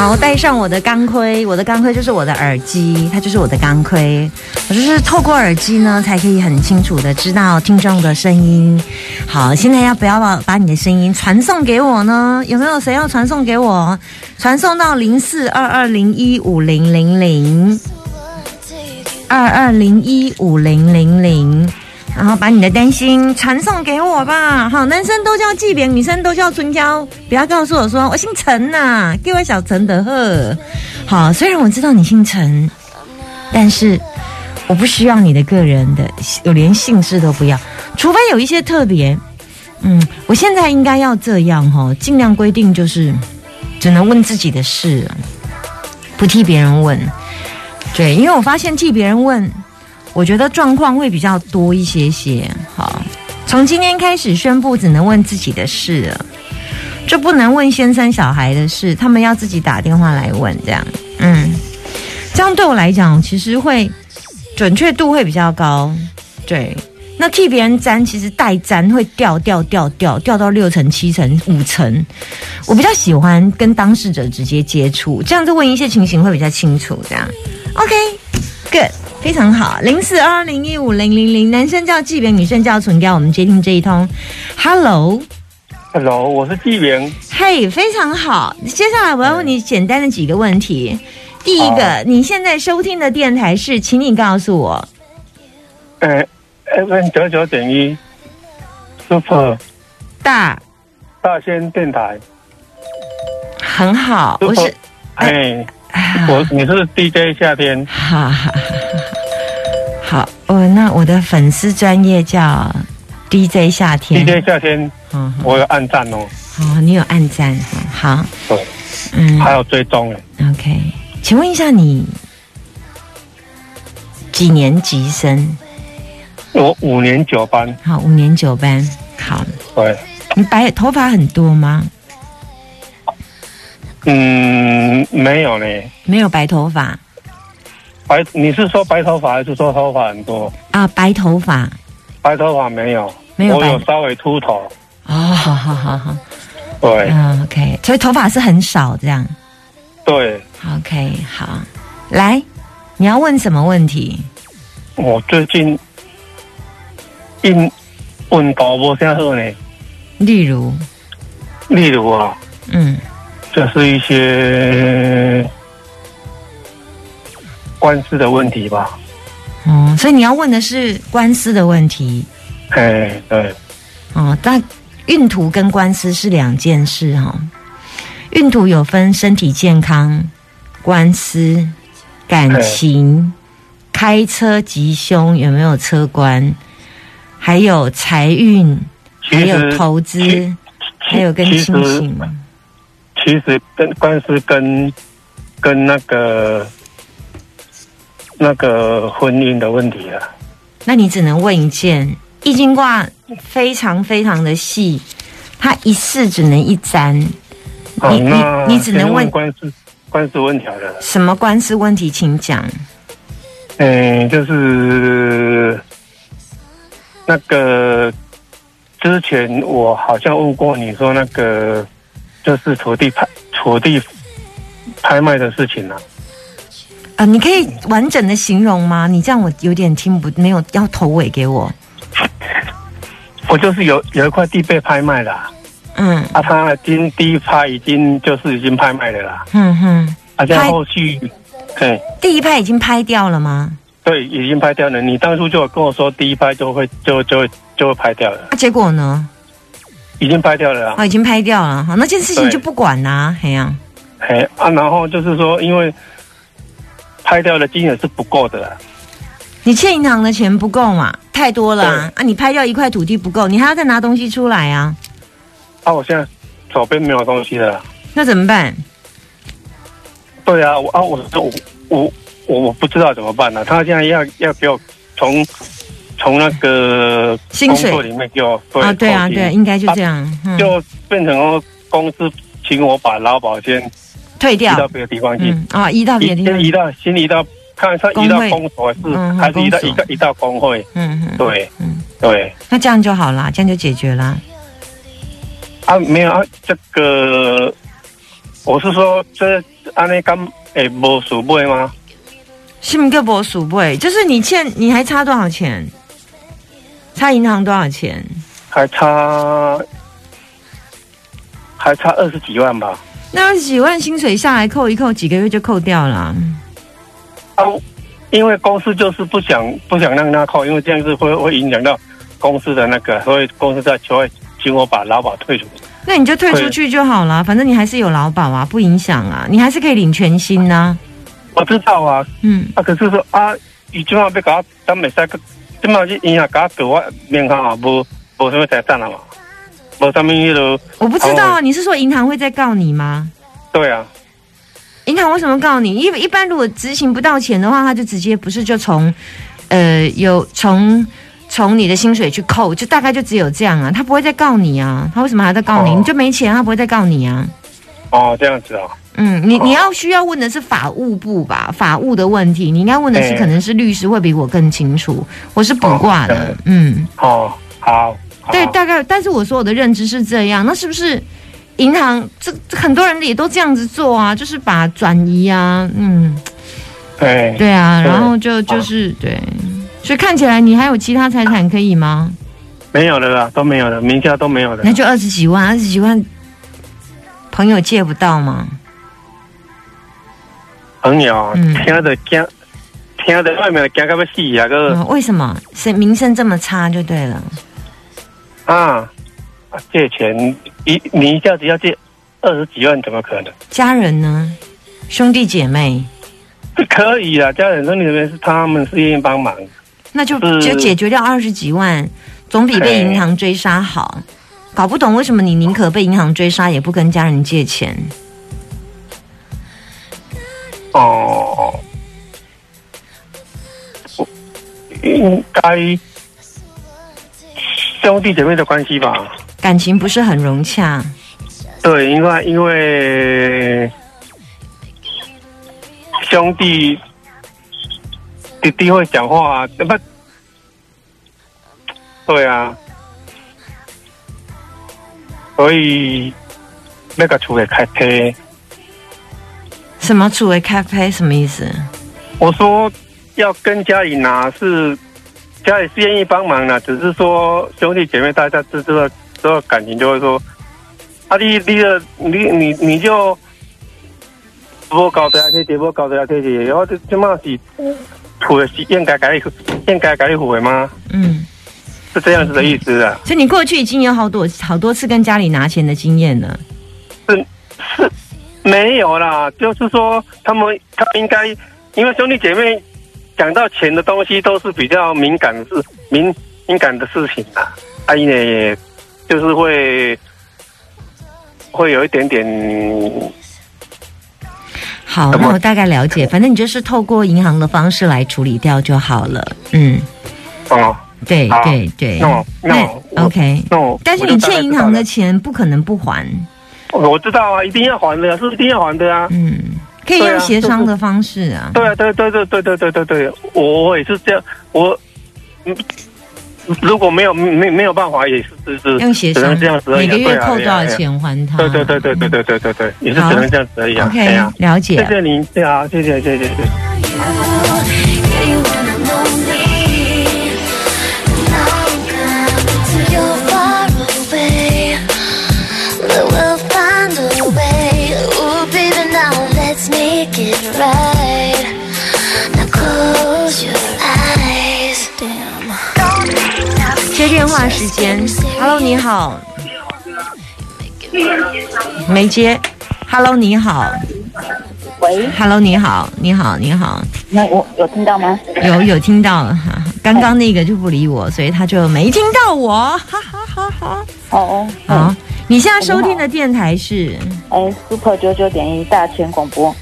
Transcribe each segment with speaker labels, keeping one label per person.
Speaker 1: 好，戴上我的钢盔，我的钢盔就是我的耳机，它就是我的钢盔。我就是透过耳机呢，才可以很清楚的知道听众的声音。好，现在要不要把把你的声音传送给我呢？有没有谁要传送给我？传送到零四二二零一五零零零二二零一五零零零。然后把你的担心传送给我吧。好，男生都叫纪扁，女生都叫春娇。不要告诉我说我姓陈呐，给我小陈的呵。好，虽然我知道你姓陈，但是我不需要你的个人的，我连姓氏都不要，除非有一些特别。嗯，我现在应该要这样哈，尽量规定就是只能问自己的事，不替别人问。对，因为我发现替别人问。我觉得状况会比较多一些些。好，从今天开始宣布，只能问自己的事了，就不能问先生小孩的事，他们要自己打电话来问。这样，嗯，这样对我来讲，其实会准确度会比较高。对，那替别人粘，其实代粘会掉掉掉掉掉到六成、七成、五成。我比较喜欢跟当事者直接接触，这样子问一些情形会比较清楚。这样，OK，OK，Good。非常好，零四二零一五零零零，男生叫纪元，女生叫纯雕。我们接听这一通
Speaker 2: ，Hello，Hello，我是纪元。
Speaker 1: 嘿，非常好。接下来我要问你简单的几个问题。第一个，你现在收听的电台是，请你告诉我。
Speaker 2: 呃，FM 九九点一，Super
Speaker 1: 大
Speaker 2: 大仙电台。
Speaker 1: 很好，我是
Speaker 2: 哎。我你是 DJ 夏天，
Speaker 1: 哈哈哈好，我，那我的粉丝专业叫 DJ 夏天
Speaker 2: ，DJ 夏天，嗯，我有暗赞哦，
Speaker 1: 哦，你有暗赞，好，
Speaker 2: 对，嗯，还有追踪
Speaker 1: ，OK，请问一下你几年级生？
Speaker 2: 我五年九班，
Speaker 1: 好，五年九班，好，
Speaker 2: 对，
Speaker 1: 你白头发很多吗？
Speaker 2: 嗯，没有呢，
Speaker 1: 没有白头发。
Speaker 2: 白，你是说白头发还是说头发很多
Speaker 1: 啊？白头发，
Speaker 2: 白头发没有，
Speaker 1: 没有，
Speaker 2: 我有稍微秃头。
Speaker 1: 哦，好好好好，
Speaker 2: 对，
Speaker 1: 嗯，OK，所以头发是很少这样。
Speaker 2: 对
Speaker 1: ，OK，好，来，你要问什么问题？
Speaker 2: 我最近运运高不太好呢。
Speaker 1: 例如，
Speaker 2: 例如啊，嗯。就是一些官司的问题吧。
Speaker 1: 哦，所以你要问的是官司的问题。
Speaker 2: 哎，对。
Speaker 1: 哦，但运途跟官司是两件事哈。运途有分身体健康、官司、感情、开车吉凶有没有车关，还有财运，还有投资，还有跟亲情。
Speaker 2: 其实跟官司跟跟那个那个婚姻的问题啊，
Speaker 1: 那你只能问一件易经卦非常非常的细，它一世只能一占。
Speaker 2: 你你你只能问官司官司问题了。
Speaker 1: 什么官司问题，请讲。
Speaker 2: 嗯，就是那个之前我好像问过你说那个。就是土地拍土地拍卖的事情呢。
Speaker 1: 啊，你可以完整的形容吗？你这样我有点听不没有，要头尾给我。
Speaker 2: 我就是有有一块地被拍卖了。嗯。啊，他经第一拍已经就是已经拍卖了啦。嗯哼。啊，在后续，对。
Speaker 1: 第一拍已经拍掉了吗？
Speaker 2: 对，已经拍掉了。你当初就跟我说第一拍就会就就就会拍掉了。
Speaker 1: 结果呢？
Speaker 2: 已经拍掉了啊！
Speaker 1: 已经拍掉了，好，那件事情就不管啦，嘿呀，
Speaker 2: 嘿啊，然后就是说，因为拍掉的金额是不够的，
Speaker 1: 你欠银行的钱不够嘛，太多了啊！你拍掉一块土地不够，你还要再拿东西出来啊？
Speaker 2: 啊，我现在手边没有东西了。
Speaker 1: 那怎么办？
Speaker 2: 对啊，我啊，我我我我我不知道怎么办呢、他现在要要给我从从那个
Speaker 1: 薪水
Speaker 2: 工作里面给我对
Speaker 1: 啊，对啊，对，应该就这样，嗯，
Speaker 2: 就变成公司请我把劳保先
Speaker 1: 退掉
Speaker 2: 移到，别的地方去，
Speaker 1: 嗯啊，移到别的地方，
Speaker 2: 移先移到先移到看他移到
Speaker 1: 工会
Speaker 2: 是、
Speaker 1: 嗯
Speaker 2: 还是移到
Speaker 1: 一个
Speaker 2: 移到工会？
Speaker 1: 嗯嗯，
Speaker 2: 对
Speaker 1: 嗯，
Speaker 2: 对
Speaker 1: 那这样就好了，这样就解决了。
Speaker 2: 啊，没有啊，这个我是说这安内刚诶无数倍吗？
Speaker 1: 是不个博数倍？就是你欠，你还差多少钱？差银行多少钱？
Speaker 2: 还差还差二十几万吧？
Speaker 1: 那二十几万薪水下来扣一扣，几个月就扣掉了。
Speaker 2: 啊，因为公司就是不想不想让他扣，因为这样子会会影响到公司的那个，所以公司在求请我把劳保退出。
Speaker 1: 那你就退出去就好了，反正你还是有劳保啊，不影响啊，你还是可以领全薪呐、
Speaker 2: 我知道啊，
Speaker 1: 嗯，
Speaker 2: 啊，可是说啊，伊即马要甲我，咱每三个，即马去银行甲我对我面行啊，无无什么财产啊嘛，无什么迄落，
Speaker 1: 我不知道啊，
Speaker 2: 哦
Speaker 1: 你是说银行会再告你吗？
Speaker 2: 对啊，
Speaker 1: 银行为什么告你？一一般如果执行不到钱的话，他就直接不是就从，呃，有从从你的薪水去扣，就大概就只有这样啊，他不会再告你啊，他为什么还在告你？
Speaker 2: 哦
Speaker 1: 你就没钱，他不会再告你啊。
Speaker 2: 哦，这样子哦，
Speaker 1: 嗯，你你要需要问的是法务部吧，法务的问题，你应该问的是
Speaker 2: 哎
Speaker 1: 可能是律师会比我更清楚，我是卜卦的
Speaker 2: 哦，
Speaker 1: 嗯，
Speaker 2: 哦，好，好。
Speaker 1: 对，大概，但是我说我的认知是这样，那是不是银行这这很多人也都这样子做啊？就是把转移啊，嗯，
Speaker 2: 对，
Speaker 1: 对啊，然后就就是对，所以看起来你还有其他财产可以吗？
Speaker 2: 没有了啦，都没有了，名下都没有了
Speaker 1: 那，就二十几万，二十几万，朋友借不到吗？
Speaker 2: 朋友
Speaker 1: 嗯
Speaker 2: 听着惊，听着外面惊到要死啊个
Speaker 1: 嗯，为什么？是名声这么差就对了。
Speaker 2: 啊，啊借钱一你一下子要借二十几万，怎么可能？
Speaker 1: 家人呢？兄弟姐妹，
Speaker 2: 可以啊，家人说你那边是他们是愿意帮忙。
Speaker 1: 那就是就解决掉二十几万，总比被银行追杀好。搞不懂为什么你宁可被银行追杀，也不跟家人借钱。
Speaker 2: 哦，应该兄弟姐妹的关系吧？
Speaker 1: 感情不是很融洽，
Speaker 2: 对，因为因为兄弟弟弟会讲话啊，不，对啊，所以那个出来开车。
Speaker 1: 什么楚为咖啡什么意思？
Speaker 2: 我说要跟家里拿是家里是愿意帮忙的，只是说兄弟姐妹大家知道之后感情就会说，啊你你的你你你就无交代啊，这些无交代啊，这些，然后这这嘛是处的是应该该应该该付的吗？
Speaker 1: 嗯，
Speaker 2: 是这样子的意思啊？
Speaker 1: 所以你过去已经有好多好多次跟家里拿钱的经验了。
Speaker 2: 是是没有啦，就是说他们他们应该，因为兄弟姐妹讲到钱的东西都是比较敏感的事，敏敏感的事情啊，阿姨呢也就是会会有一点点
Speaker 1: 好，那我大概了解，反正你就是透过银行的方式来处理掉就好了。嗯，
Speaker 2: 哦，
Speaker 1: 对对对。
Speaker 2: 那我那
Speaker 1: OK，
Speaker 2: 那我
Speaker 1: 但是你欠银行的钱不可能不还，
Speaker 2: 我知道啊，一定要还的，是一定要还的啊。
Speaker 1: 嗯，可以用协商的方式啊。
Speaker 2: 对啊，对对对对对对对对，我我也是这样，我嗯，如果没有没没有办法，也是是
Speaker 1: 用协商
Speaker 2: 只能这样子而已啊
Speaker 1: 每个月扣多少钱还他？
Speaker 2: 对对对对对对对对对，也是只能这样子而已啊。
Speaker 1: OK，了解
Speaker 2: 谢。谢您，对啊，谢谢谢谢谢谢。
Speaker 1: 电话时间，Hello，你好，没接，Hello，你好
Speaker 3: 喂
Speaker 1: ，，Hello，你好，你好，你好，
Speaker 3: 那我有听到吗？
Speaker 1: 有有听到了哈，刚刚那个就不理我，所以他就没听到我，哈哈哈哈。
Speaker 3: 哦哦，
Speaker 1: 好
Speaker 3: 嗯，
Speaker 1: 你现在收听的电台是？
Speaker 3: 哎，Super 九九点一大千广播。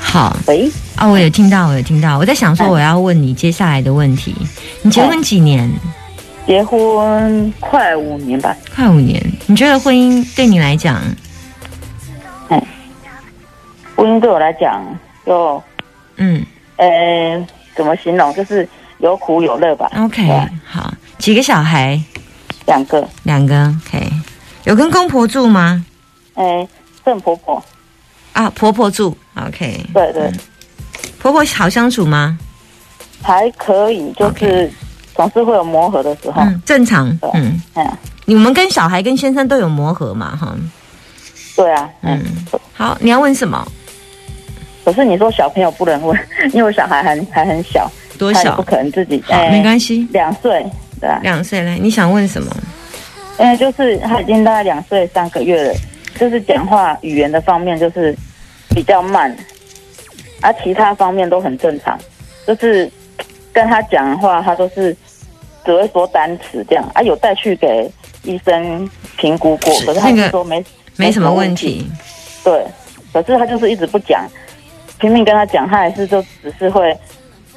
Speaker 1: 好
Speaker 3: 喂，
Speaker 1: 啊，我有听到，我有听到。我在想说，我要问你接下来的问题。你结婚几年？
Speaker 3: 结婚快五年吧。
Speaker 1: 快五年。你觉得婚姻对你来讲？
Speaker 3: 婚姻对我来讲，就
Speaker 1: 嗯
Speaker 3: 呃，怎么形容？就是有苦有乐吧。
Speaker 1: ，OK，好。几个小孩？
Speaker 3: 两个，
Speaker 1: 两个，OK。有跟公婆住吗？
Speaker 3: 哎，跟婆婆，
Speaker 1: 啊，婆婆住，OK。
Speaker 3: 对对，
Speaker 1: 婆婆好相处吗？
Speaker 3: 还可以，就是总是会有磨合的时候。
Speaker 1: 嗯，正常。
Speaker 3: 对
Speaker 1: 嗯，
Speaker 3: 嗯，
Speaker 1: 你们跟小孩跟先生都有磨合嘛？哈，
Speaker 3: 对啊，嗯。
Speaker 1: 嗯。好，你要问什么？
Speaker 3: 可是你说小朋友不能问，因为小孩还还很小，
Speaker 1: 多小
Speaker 3: 不？可能自己。
Speaker 1: 好，
Speaker 3: 哎
Speaker 1: 没关系。
Speaker 3: 两岁，对啊，
Speaker 1: 两岁来，你想问什么？
Speaker 3: 因为就是他已经大概两岁三个月了，就是讲话语言的方面就是比较慢，啊，其他方面都很正常，就是跟他讲话，他都是只会说单词这样啊，有带去给医生评估过，可是他
Speaker 1: 那个
Speaker 3: 是说没
Speaker 1: 没什么问
Speaker 3: 题，对，可是他就是一直不讲，拼命跟他讲，他还是就只是会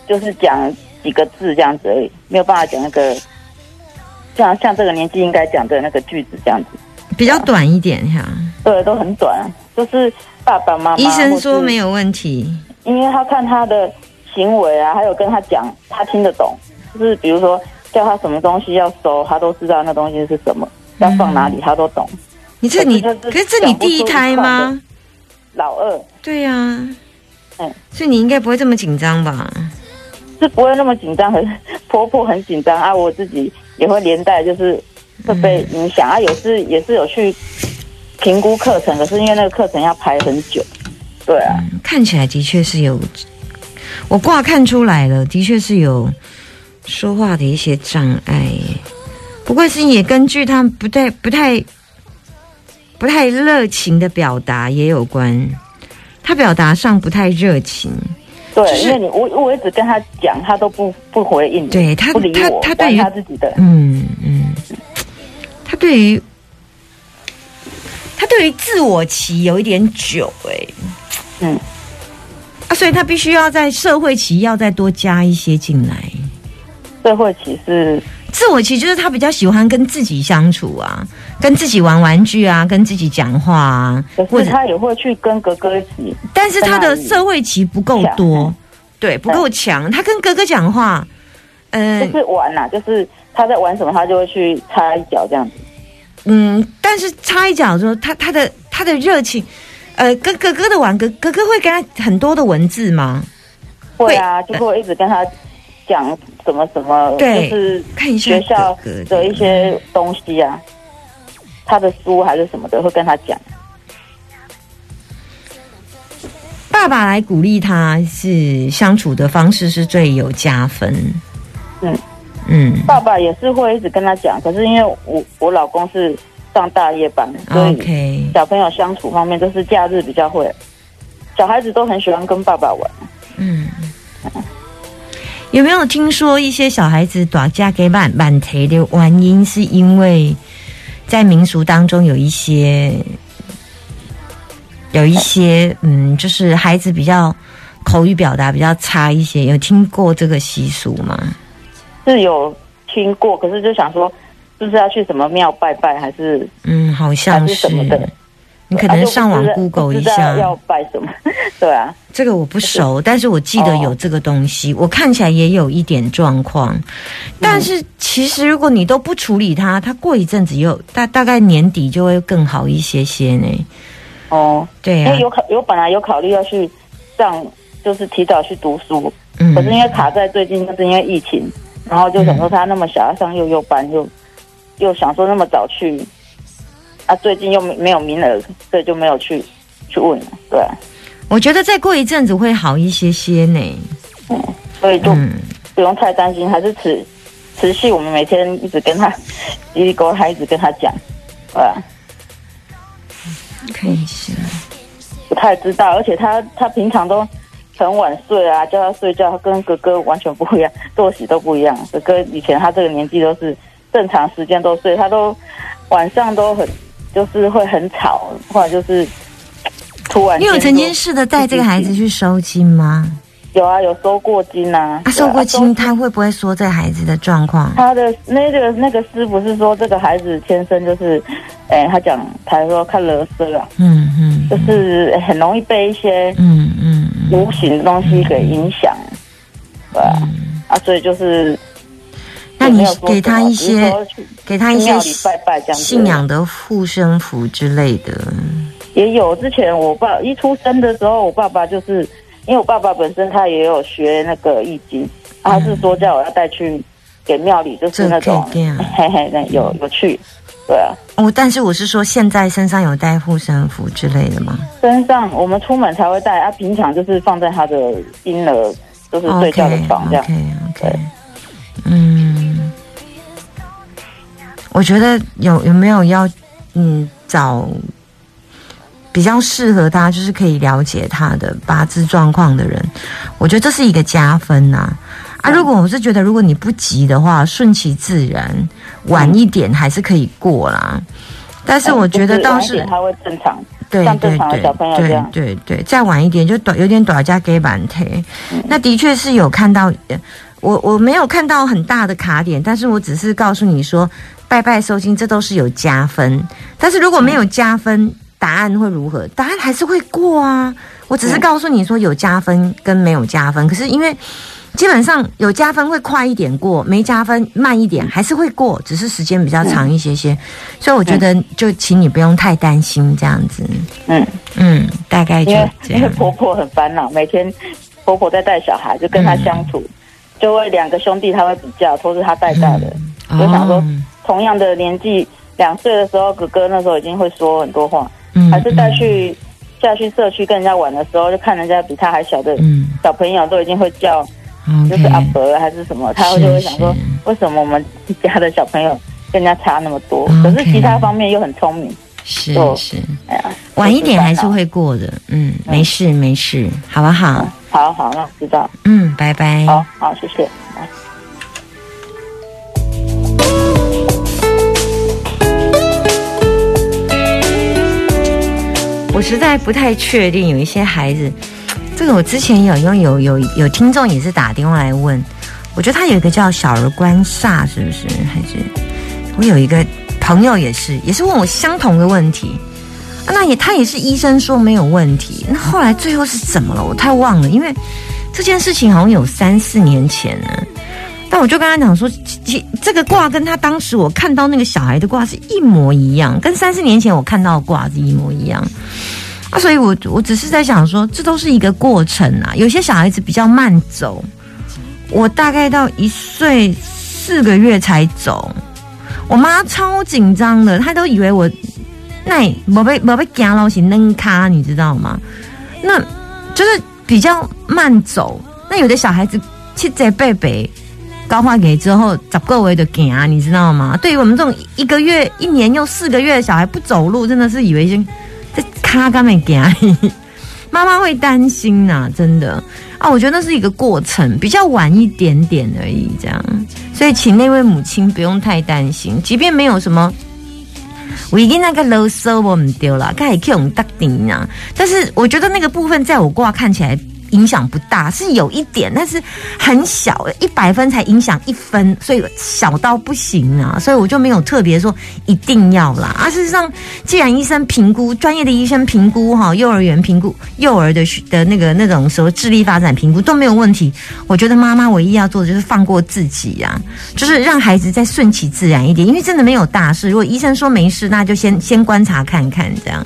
Speaker 3: 就是讲几个字这样子而已，没有办法讲那个像像这个年纪应该讲的那个句子这样子。
Speaker 1: 比较短一点哈。
Speaker 3: 对，都很短，就是爸爸妈妈。
Speaker 1: 医生说没，
Speaker 3: 有
Speaker 1: 问题。
Speaker 3: 因为他看他的行为啊，还有跟他讲，他听得懂。就是比如说叫他什么东西要收，他都知道那东西是什么，要放哪里他都懂。
Speaker 1: 你这你，
Speaker 3: 可是
Speaker 1: 这你第一胎吗？
Speaker 3: 老二
Speaker 1: 对呀、
Speaker 3: 嗯
Speaker 1: 所以你应该不会这么紧张吧？
Speaker 3: 是不会那么紧张，很 婆婆很紧张啊，我自己也会连带就是会被影响、啊。有是也是有去评估课程，可是因为那个课程要排很久。对啊，
Speaker 1: 嗯看起来的确是有，我卦看出来了，的确是有说话的一些障碍。不过是也根据他们不太不太不太热情的表达也有关，他表达上不太热情。
Speaker 3: 对，
Speaker 1: 就是
Speaker 3: 因为你我我一直跟他讲，他都不不回应，
Speaker 1: 对他
Speaker 3: 不理我，
Speaker 1: 他他对于
Speaker 3: 他自己的，
Speaker 1: 嗯嗯，他对于他对于自我期有一点久哎、
Speaker 3: 嗯，
Speaker 1: 啊，所以他必须要在社会期要再多加一些进来。
Speaker 3: 社会期是，
Speaker 1: 自我期就是他比较喜欢跟自己相处啊，跟自己玩玩具啊，跟自己讲话啊，
Speaker 3: 可
Speaker 1: 或者，
Speaker 3: 是他也会去跟哥哥一起，
Speaker 1: 但是他的社会期不够多，对，不够强。他跟哥哥讲话，嗯、
Speaker 3: 就是玩呐、就是他在玩什么，他就会去插一脚这样子。
Speaker 1: 嗯，但是插一脚之后他他的他的热情，呃，跟哥哥的玩，哥哥哥会跟他很多的文字吗？
Speaker 3: 会啊，就会一直跟他讲什么什么，
Speaker 1: 对
Speaker 3: 就是
Speaker 1: 看一下
Speaker 3: 学校的一些东西啊，他的书还是什么的，会跟他讲。
Speaker 1: 爸爸来鼓励他是相处的方式是最有加分。
Speaker 3: 嗯
Speaker 1: 嗯
Speaker 3: 爸爸也是会一直跟他讲，可是因为我我老公是上大夜班，所以
Speaker 1: ，OK，
Speaker 3: 小朋友相处方面都是假日比较会。小孩子都很喜欢跟爸爸玩，
Speaker 1: 嗯。有没有听说一些小孩子打架给满满腿的原因，是因为在民俗当中有一些有一些嗯，就是孩子比较口语表达比较差一些，有听过这个习俗吗？
Speaker 3: 是有听过，可是就想说，是不是要去什么庙拜拜，还是
Speaker 1: 嗯，好像是
Speaker 3: 是什么的？
Speaker 1: 你可能上网 Google 一下，
Speaker 3: 要拜什么？对啊，
Speaker 1: 这个我不熟，但是我记得有这个东西，我看起来也有一点状况。但是其实如果你都不处理它，它过一阵子又大大概年底就会更好一些些呢。
Speaker 3: 哦，
Speaker 1: 对啊。
Speaker 3: 因为，有考有本来有考虑要去上，就是提早去读书，
Speaker 1: 嗯。
Speaker 3: 可是因为卡在最近，就是因为疫情，然后就想说他那么小要上幼幼班，又又想说那么早去，啊，最近又没没有名额，所以就没有去去问了，对啊、
Speaker 1: 我觉得再过一阵子会好一些些呢。
Speaker 3: 嗯所以就
Speaker 1: 嗯，
Speaker 3: 不用太担心，还是持持续我们每天一直跟他叽里勾他一直跟他讲，对啊。
Speaker 1: 看一下，
Speaker 3: 不太知道，而且他他平常都很晚睡啊，叫他睡觉跟哥哥完全不一样，作息都不一样。哥哥以前他这个年纪都是正常时间都睡，他都晚上都很就是会很吵，或者就是突然。
Speaker 1: 你有曾经试着带这个孩子去收金吗？
Speaker 3: 有啊，有收过金啊。
Speaker 1: 啊，收过
Speaker 3: 对
Speaker 1: 金，他会不会说这孩子的状况？
Speaker 3: 他的那个那个师傅是说，这个孩子天生就是，哎、他讲他说看勒色啊，
Speaker 1: 嗯嗯
Speaker 3: 就是很容易被一些
Speaker 1: 嗯嗯嗯。
Speaker 3: 无形的东西给影响，对啊，啊，所以就是
Speaker 1: 那你
Speaker 3: 有
Speaker 1: 给他一些给他一些信仰的护身符之类的。
Speaker 3: 也有。之前我爸一出生的时候，我爸爸就是因为我爸爸本身他也有学那个易经，他是说叫我要带去给庙里，就是那种嘿嘿，那有有去，对啊。
Speaker 1: 哦，但是我是说，现在身上有带护身符之类的吗？
Speaker 3: 身上我们出门才会带，啊，平常就是放在他的婴儿就是睡觉的床这样。
Speaker 1: OK OK，嗯，我觉得有有没有要嗯找比较适合他，就是可以了解他的八字状况的人，我觉得这是一个加分呐、啊。如果我是觉得，如果你不急的话，顺其自然，晚一点还是可以过啦。但是我觉得倒是
Speaker 3: 他会正常，
Speaker 1: 对对对对
Speaker 3: 样
Speaker 1: 对对，再晚一点就短有点短加给板腿。那的确是有看到，呃我我没有看到很大的卡点，但是我只是告诉你说，拜拜收心这都是有加分。但是如果没有加分，答案会如何？答案还是会过啊。我只是告诉你说有加分跟没有加分，可是因为。基本上有加分会快一点过，没加分慢一点还是会过，只是时间比较长一些些。所以我觉得就请你不用太担心这样子。
Speaker 3: 嗯，
Speaker 1: 嗯，大概就
Speaker 3: 因为因为。婆婆很烦恼，每天婆婆在带小孩，就跟他相处，就会两个兄弟他会比较，都是他带大的，就想说
Speaker 1: 哦
Speaker 3: 同样的年纪，两岁的时候，哥哥那时候已经会说很多话，
Speaker 1: 嗯
Speaker 3: 还是带去下去社区跟人家玩的时候，就看人家比他还小的
Speaker 1: 嗯
Speaker 3: 小朋友都已经会叫，
Speaker 1: 嗯
Speaker 3: 就是阿伯还是什么，他
Speaker 1: 是
Speaker 3: 就会想说
Speaker 1: 是，
Speaker 3: 为什么我们家的小朋友跟人家差那么多？可是其他方面又很聪明，
Speaker 1: 是是，
Speaker 3: 哎呀，
Speaker 1: 晚一点还是会过的。嗯，没事没事，好不好？
Speaker 3: 好好，那我知道，
Speaker 1: 嗯，拜拜。
Speaker 3: 好好，谢谢。
Speaker 1: 实在不太确定，有一些孩子，这个我之前有有有有有听众也是打电话来问，我觉得他有一个叫小儿观煞，是不是？还是我有一个朋友也是，也是问我相同的问题。那也他也是医生说没有问题，那后来最后是怎么了？我太忘了，因为这件事情好像有三四年前呢。但我就跟他讲说，其其这个卦跟他当时我看到那个小孩的卦是一模一样，跟三四年前我看到的卦是一模一样。啊，所以我我只是在想说，这都是一个过程啊。有些小孩子比较慢走，我大概到一岁四个月才走，我妈超紧张的，她都以为我那没被没被夹到是扔咖，你知道吗？那就是比较慢走。那有的小孩子七岁贝贝高化给之后，十个月就行，你知道吗？对于我们这种一个月、一年又四个月的小孩不走路，真的是以为先在卡干没行。妈妈会担心呐、真的啊，我觉得那是一个过程，比较晚一点点而已，这样。所以请那位母亲不用太担心，即便没有什么。我已经那个啰嗦我们丢了，该去用打顶啊。但是我觉得那个部分在我挂看起来影响不大，是有一点，但是很小，一百分才影响一分，所以小到不行啊。所以我就没有特别说一定要啦。啊，事实上，既然医生评估，专业的医生评估哈，幼儿园评估幼儿的的那个那种时候智力发展评估都没有问题，我觉得妈妈唯一要做的就是放过自己呀、就是让孩子再顺其自然一点，因为真的没有大事。如果医生说没事，那就先先观察看看这样。